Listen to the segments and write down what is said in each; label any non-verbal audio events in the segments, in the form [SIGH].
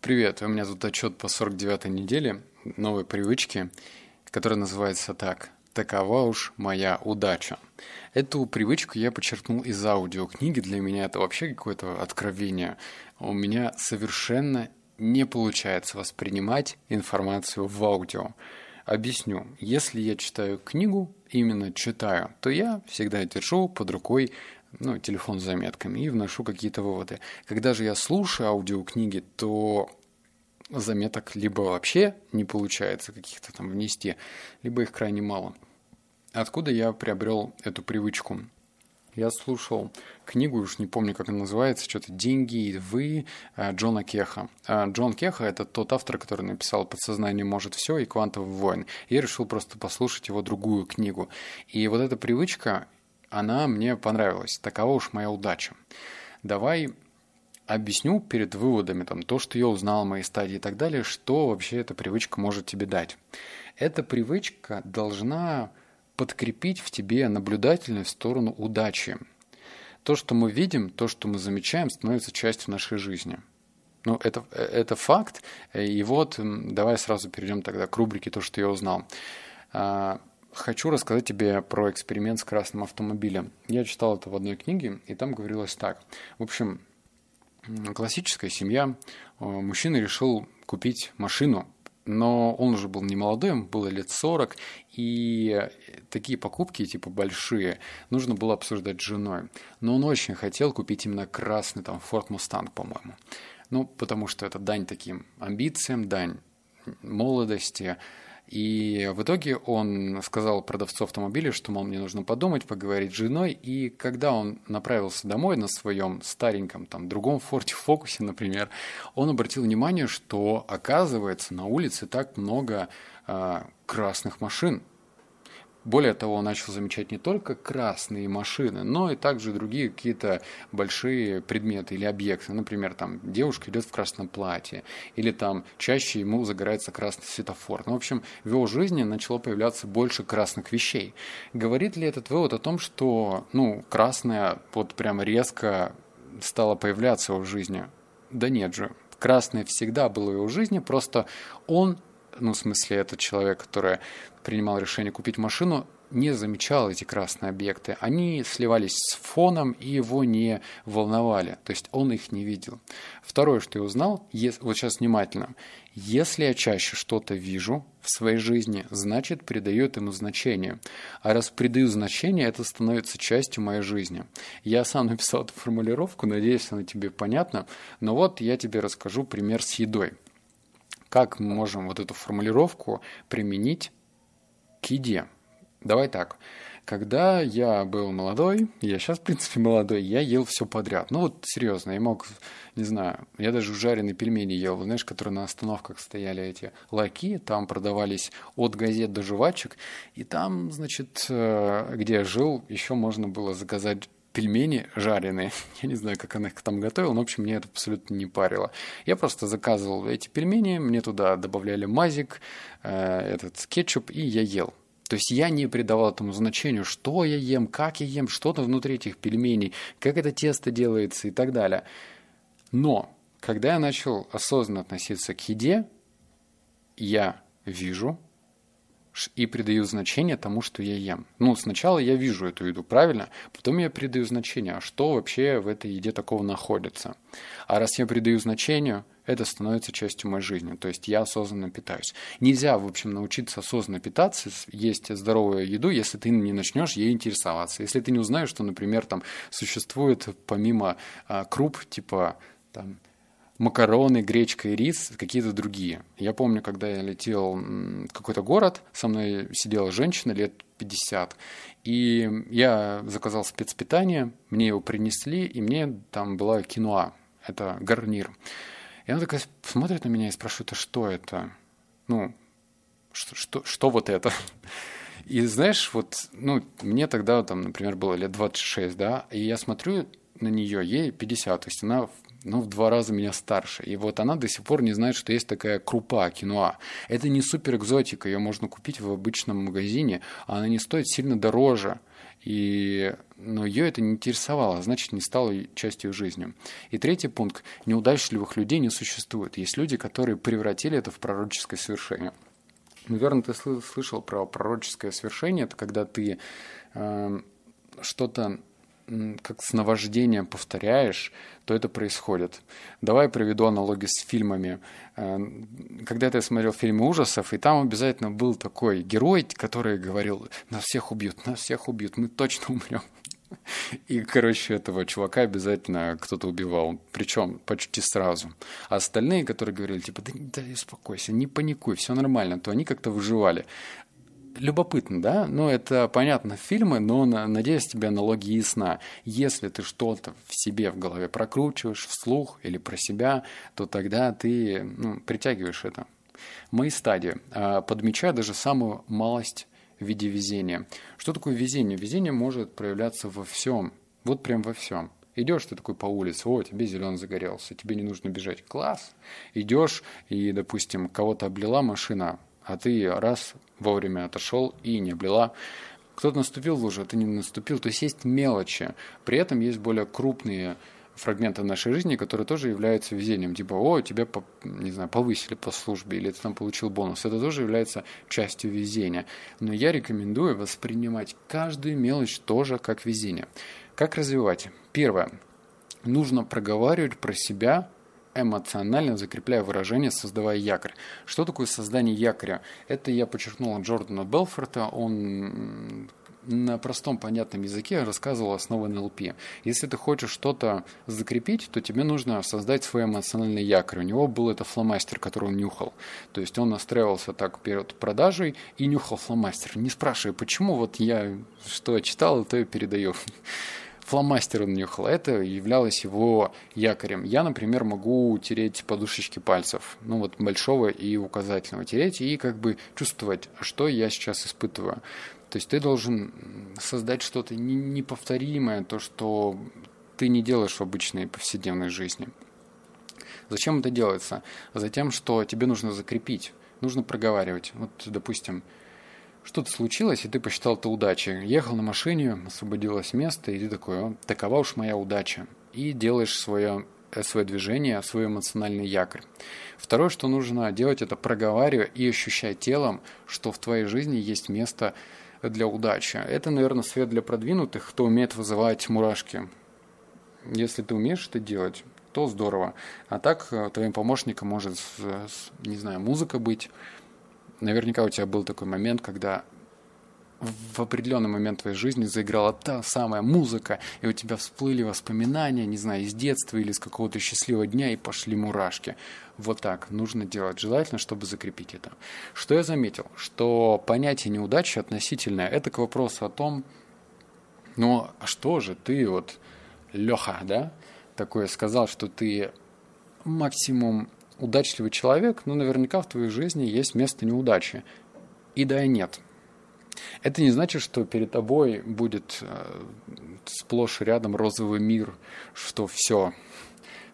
Привет, у меня тут отчет по 49-й неделе новой привычки, которая называется так «Такова уж моя удача». Эту привычку я подчеркнул из аудиокниги. Для меня это вообще какое-то откровение. У меня совершенно не получается воспринимать информацию в аудио. Объясню. Если я читаю книгу, именно читаю, то я всегда держу под рукой ну, телефон с заметками и вношу какие-то выводы. Когда же я слушаю аудиокниги, то заметок либо вообще не получается каких-то там внести, либо их крайне мало. Откуда я приобрел эту привычку? Я слушал книгу, уж не помню, как она называется, что-то «Деньги и вы» э, Джона Кеха. Э, Джон Кеха – это тот автор, который написал «Подсознание может все» и «Квантовый воин». Я решил просто послушать его другую книгу. И вот эта привычка, она мне понравилась. Такова уж моя удача. Давай объясню перед выводами там, то, что я узнал, мои стадии и так далее, что вообще эта привычка может тебе дать. Эта привычка должна подкрепить в тебе наблюдательность в сторону удачи. То, что мы видим, то, что мы замечаем, становится частью нашей жизни. Ну, это, это факт. И вот давай сразу перейдем тогда к рубрике «То, что я узнал». Хочу рассказать тебе про эксперимент с красным автомобилем. Я читал это в одной книге, и там говорилось так. В общем, классическая семья. Э, мужчина решил купить машину, но он уже был не молодой, ему было лет 40, и такие покупки, типа большие, нужно было обсуждать с женой. Но он очень хотел купить именно красный там Ford Mustang, по-моему. Ну, потому что это дань таким амбициям, дань молодости, и в итоге он сказал продавцу автомобиля, что, мол, мне нужно подумать, поговорить с женой. И когда он направился домой на своем стареньком, там, другом Форте Фокусе, например, он обратил внимание, что, оказывается, на улице так много э, красных машин. Более того, он начал замечать не только красные машины, но и также другие какие-то большие предметы или объекты. Например, там девушка идет в красном платье, или там чаще ему загорается красный светофор. Ну, в общем, в его жизни начало появляться больше красных вещей. Говорит ли этот вывод о том, что ну, красное вот прямо резко стало появляться в жизни? Да нет же. Красное всегда было в его жизни, просто он ну, в смысле, этот человек, который принимал решение купить машину, не замечал эти красные объекты. Они сливались с фоном и его не волновали. То есть он их не видел. Второе, что я узнал, вот сейчас внимательно. Если я чаще что-то вижу в своей жизни, значит придаю этому значение. А раз придаю значение, это становится частью моей жизни. Я сам написал эту формулировку, надеюсь, она тебе понятна. Но вот я тебе расскажу пример с едой. Как мы можем вот эту формулировку применить к еде? Давай так. Когда я был молодой, я сейчас, в принципе, молодой, я ел все подряд. Ну вот, серьезно, я мог, не знаю, я даже жареные пельмени ел, знаешь, которые на остановках стояли эти лаки, там продавались от газет до жвачек, и там, значит, э, где я жил, еще можно было заказать пельмени жареные. [LAUGHS] Я не знаю, как она их там готовила, но, в общем, мне это абсолютно не парило. Я просто заказывал эти пельмени, мне туда добавляли мазик, э, этот кетчуп, и я ел. То есть я не придавал этому значению, что я ем, как я ем, что-то внутри этих пельменей, как это тесто делается и так далее. Но когда я начал осознанно относиться к еде, я вижу, и придаю значение тому, что я ем. Ну, сначала я вижу эту еду, правильно? Потом я придаю значение, а что вообще в этой еде такого находится. А раз я придаю значению, это становится частью моей жизни. То есть я осознанно питаюсь. Нельзя, в общем, научиться осознанно питаться, есть здоровую еду, если ты не начнешь ей интересоваться. Если ты не узнаешь, что, например, там существует помимо а, круп, типа там, макароны, гречка и рис, какие-то другие. Я помню, когда я летел в какой-то город, со мной сидела женщина лет 50, и я заказал спецпитание, мне его принесли, и мне там была киноа, это гарнир. И она такая смотрит на меня и спрашивает, а что это? Ну, что, что, что вот это? [LAUGHS] И знаешь, вот, ну, мне тогда, там, например, было лет 26, да, и я смотрю на нее, ей 50, то есть она ну, в два раза меня старше. И вот она до сих пор не знает, что есть такая крупа, киноа. Это не супер экзотика, ее можно купить в обычном магазине, а она не стоит сильно дороже. И, но ее это не интересовало, а значит, не стало частью жизни. И третий пункт. Неудачливых людей не существует. Есть люди, которые превратили это в пророческое совершение. Наверное, ты слышал про пророческое свершение. Это когда ты э, что-то как с наваждением повторяешь, то это происходит. Давай приведу аналогию с фильмами. Э, когда-то я смотрел фильмы ужасов, и там обязательно был такой герой, который говорил, нас всех убьют, нас всех убьют, мы точно [LAUGHS] умрем. И, короче, этого чувака обязательно кто-то убивал, причем почти сразу. А остальные, которые говорили, типа, да, да успокойся, не паникуй, все нормально, то они как-то выживали любопытно, да? Ну, это понятно фильмы, но, надеюсь, тебе аналогия ясна. Если ты что-то в себе в голове прокручиваешь вслух или про себя, то тогда ты ну, притягиваешь это. Мои стадии. А, подмечаю даже самую малость в виде везения. Что такое везение? Везение может проявляться во всем. Вот прям во всем. Идешь ты такой по улице, о, тебе зеленый загорелся, тебе не нужно бежать. Класс. Идешь и, допустим, кого-то облила машина, а ты раз вовремя отошел и не облила. Кто-то наступил в лужу, а ты не наступил. То есть есть мелочи. При этом есть более крупные фрагменты нашей жизни, которые тоже являются везением. Типа, о, тебя, не знаю, повысили по службе, или ты там получил бонус. Это тоже является частью везения. Но я рекомендую воспринимать каждую мелочь тоже как везение. Как развивать? Первое. Нужно проговаривать про себя эмоционально закрепляя выражение, создавая якорь. Что такое создание якоря? Это я подчеркнул от Джордана Белфорта. Он на простом понятном языке рассказывал основы НЛП. Если ты хочешь что-то закрепить, то тебе нужно создать свой эмоциональный якорь. У него был это фломастер, который он нюхал. То есть он настраивался так перед продажей и нюхал фломастер. Не спрашивай, почему, вот я что читал, то и передаю фломастер он нюхал. Это являлось его якорем. Я, например, могу тереть подушечки пальцев, ну вот большого и указательного тереть, и как бы чувствовать, что я сейчас испытываю. То есть ты должен создать что-то неповторимое, то, что ты не делаешь в обычной повседневной жизни. Зачем это делается? Затем, что тебе нужно закрепить, нужно проговаривать. Вот, допустим, что-то случилось, и ты посчитал это удачей. Ехал на машине, освободилось место, и ты такой, такова уж моя удача. И делаешь свое, э, свое движение, свой эмоциональный якорь. Второе, что нужно делать, это проговаривая и ощущая телом, что в твоей жизни есть место для удачи. Это, наверное, свет для продвинутых, кто умеет вызывать мурашки. Если ты умеешь это делать, то здорово. А так э, твоим помощником может, не знаю, музыка быть, наверняка у тебя был такой момент, когда в определенный момент твоей жизни заиграла та самая музыка, и у тебя всплыли воспоминания, не знаю, из детства или из какого-то счастливого дня, и пошли мурашки. Вот так нужно делать. Желательно, чтобы закрепить это. Что я заметил? Что понятие неудачи относительное, это к вопросу о том, ну, а что же ты вот, Леха, да, такое сказал, что ты максимум удачливый человек, но наверняка в твоей жизни есть место неудачи. И да, и нет. Это не значит, что перед тобой будет э, сплошь рядом розовый мир, что все,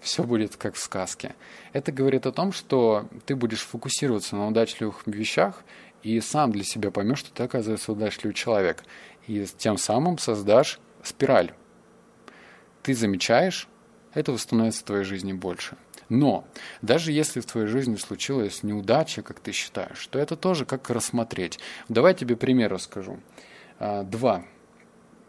все будет как в сказке. Это говорит о том, что ты будешь фокусироваться на удачливых вещах и сам для себя поймешь, что ты, оказывается, удачливый человек. И тем самым создашь спираль. Ты замечаешь, этого становится в твоей жизни больше. Но даже если в твоей жизни случилась неудача, как ты считаешь, то это тоже как рассмотреть. Давай тебе пример расскажу. А, два.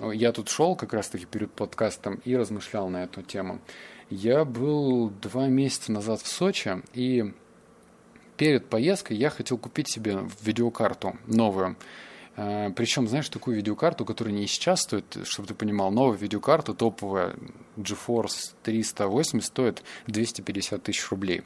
Я тут шел как раз-таки перед подкастом и размышлял на эту тему. Я был два месяца назад в Сочи, и перед поездкой я хотел купить себе видеокарту новую. А, Причем, знаешь, такую видеокарту, которая не сейчас стоит, чтобы ты понимал, новая видеокарта топовая GeForce 380 стоит 250 тысяч рублей.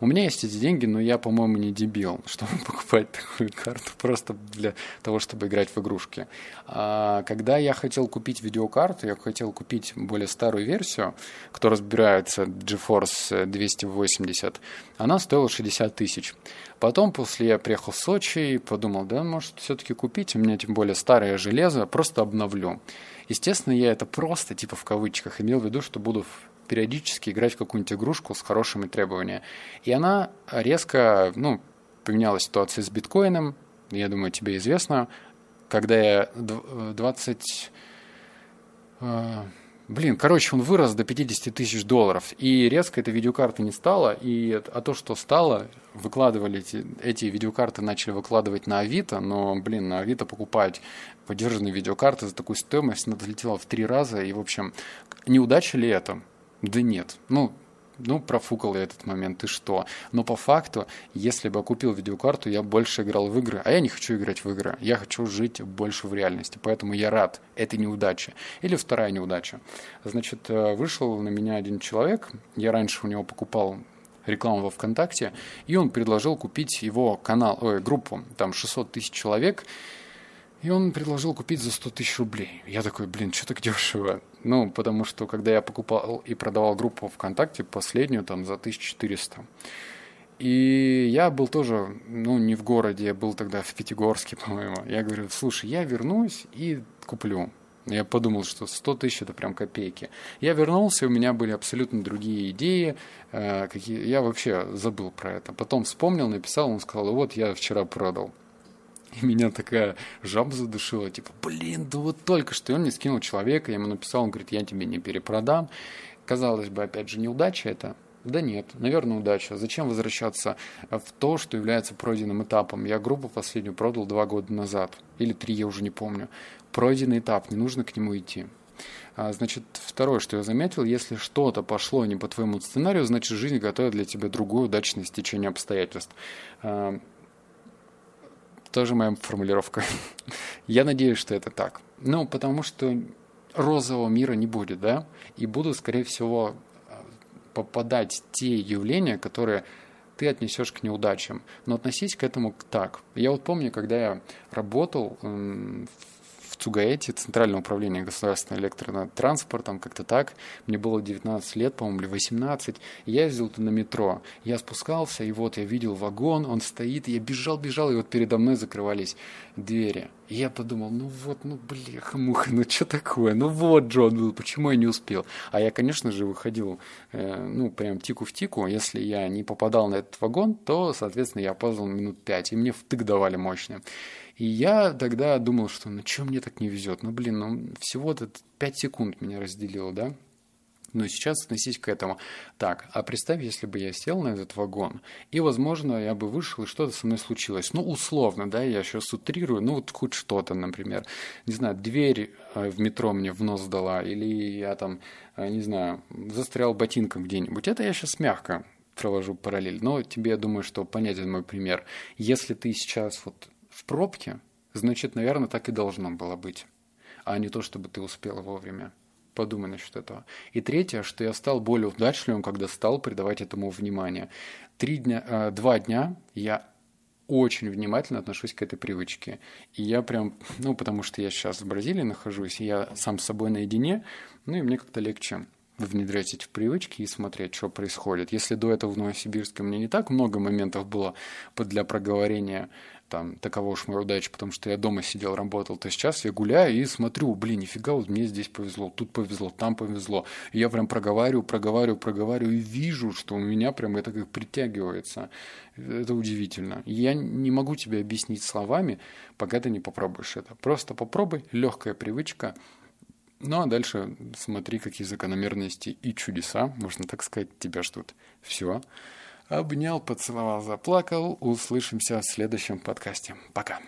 У меня есть эти деньги, но я, по-моему, не дебил, [LAUGHS] чтобы покупать такую карту просто для того, чтобы играть в игрушки. А когда я хотел купить видеокарту, я хотел купить более старую версию, которая разбирается GeForce 280, она стоила 60 тысяч. Потом, после я приехал в Сочи и подумал, да, может, все-таки купить, у меня тем более старое железо, просто обновлю. Естественно, я это просто, типа в кавычках, имел в виду, что буду периодически играть в какую-нибудь игрушку с хорошими требованиями. И она резко, ну, поменяла ситуация с биткоином, я думаю, тебе известно, когда я 20 А, блин, короче, он вырос до 50 тысяч долларов. И резко эта видеокарта не стала. И, а то, что стало, выкладывали эти, эти видеокарты, начали выкладывать на Авито. Но, блин, на Авито покупать поддержанные видеокарты за такую стоимость, она долетела в три раза. И, в общем, неудача ли это? Да нет. Ну, ну, профукал я этот момент, и что? Но по факту, если бы я купил видеокарту, я больше играл в игры. А я не хочу играть в игры. Я хочу жить больше в реальности. Поэтому я рад этой неудаче. Или вторая неудача. Значит, э, вышел на меня один человек. Я раньше у него покупал рекламу во ВКонтакте, и он предложил купить его канал, ой, группу, там 600 тысяч человек, и он предложил купить за 100 тысяч рублей. Я такой, блин, что так дешево? Ну, потому что когда я покупал и продавал группу ВКонтакте, последнюю там за 1400, и я был тоже, ну, не в городе, я был тогда в Пятигорске, [LAUGHS] по-моему. Я говорю, слушай, я вернусь и куплю. Я подумал, что 100 тысяч это прям копейки. Я вернулся, у меня были абсолютно другие идеи. Э, какие... Я вообще забыл про это. Потом вспомнил, написал, он сказал, вот я вчера продал. [LAUGHS] И меня такая жаба задушила, типа, блин, да вот только что. И он мне скинул человека, я ему написал, он говорит, я тебе не перепродам. Казалось бы, опять же, неудача это. Да нет, наверное, удача. Зачем возвращаться в то, что является пройденным этапом? Я группу последнюю продал два года назад. Или три, я уже не помню. Пройденный этап, не нужно к нему идти. А, значит, второе, что я заметил, если что-то пошло не по твоему сценарию, значит, жизнь готовит для тебя другое удачное стечение обстоятельств. Тоже моя формулировка. Я надеюсь, что это так. Ну, потому что розового мира не будет, да? И будут, скорее всего, попадать те явления, которые ты отнесешь к неудачам. Но относись к этому так. Я вот помню, когда я работал в в Цугаэте, Центральное управление государственным электротранспортом, как-то так. Мне было 19 лет, по-моему, или 18. И я ездил на метро. Я спускался, и вот я видел вагон, он стоит, я бежал, бежал, и вот передо мной закрывались двери. Я подумал, ну вот, ну бляха муха, ну что такое? Ну вот Джон был, почему я не успел? А я, конечно же, выходил, э, ну прям тику в тику. Если я не попадал на этот вагон, то, соответственно, я опоздал минут пять, и мне втык давали мощно. И я тогда думал, что ну что мне так не везет? Ну блин, ну всего-то 5 секунд меня разделило, да? Но сейчас относись к этому. Так, а представь, если бы я сел на этот вагон, и, возможно, я бы вышел, и что-то со мной случилось. Ну, условно, да, я сейчас утрирую, ну, вот хоть что-то, например. Не знаю, дверь э, в метро мне в нос дала, или я там, э, не знаю, застрял ботинком где-нибудь. Это я сейчас мягко провожу параллель. Но тебе, я думаю, что понятен мой пример. Если ты сейчас вот в пробке, значит, наверное, так и должно было быть, а не то, чтобы ты успела вовремя. Подумай насчет этого. И третье, что я стал более удачливым, когда стал придавать этому внимание. Три дня, э, два дня я очень внимательно отношусь к этой привычке. И я прям, ну, потому что я сейчас в Бразилии нахожусь, и я сам с собой наедине, ну, и мне как-то легче внедрять эти привычки и смотреть, что происходит. Если до этого в Новосибирске мне не так много моментов было для проговорения там, такова уж моя удача, потому что я дома сидел, работал, то сейчас я гуляю и смотрю, блин, нифига, вот мне здесь повезло, тут повезло, там повезло. И я прям проговариваю, проговариваю, проговариваю и вижу, что у меня прям это как притягивается. Это удивительно. Я не могу тебе объяснить словами, пока ты не попробуешь это. Просто попробуй, легкая привычка, ну а дальше смотри, какие закономерности и чудеса, можно так сказать, тебя ждут. Все. Обнял, поцеловал, заплакал. Услышимся в следующем подкасте. Пока.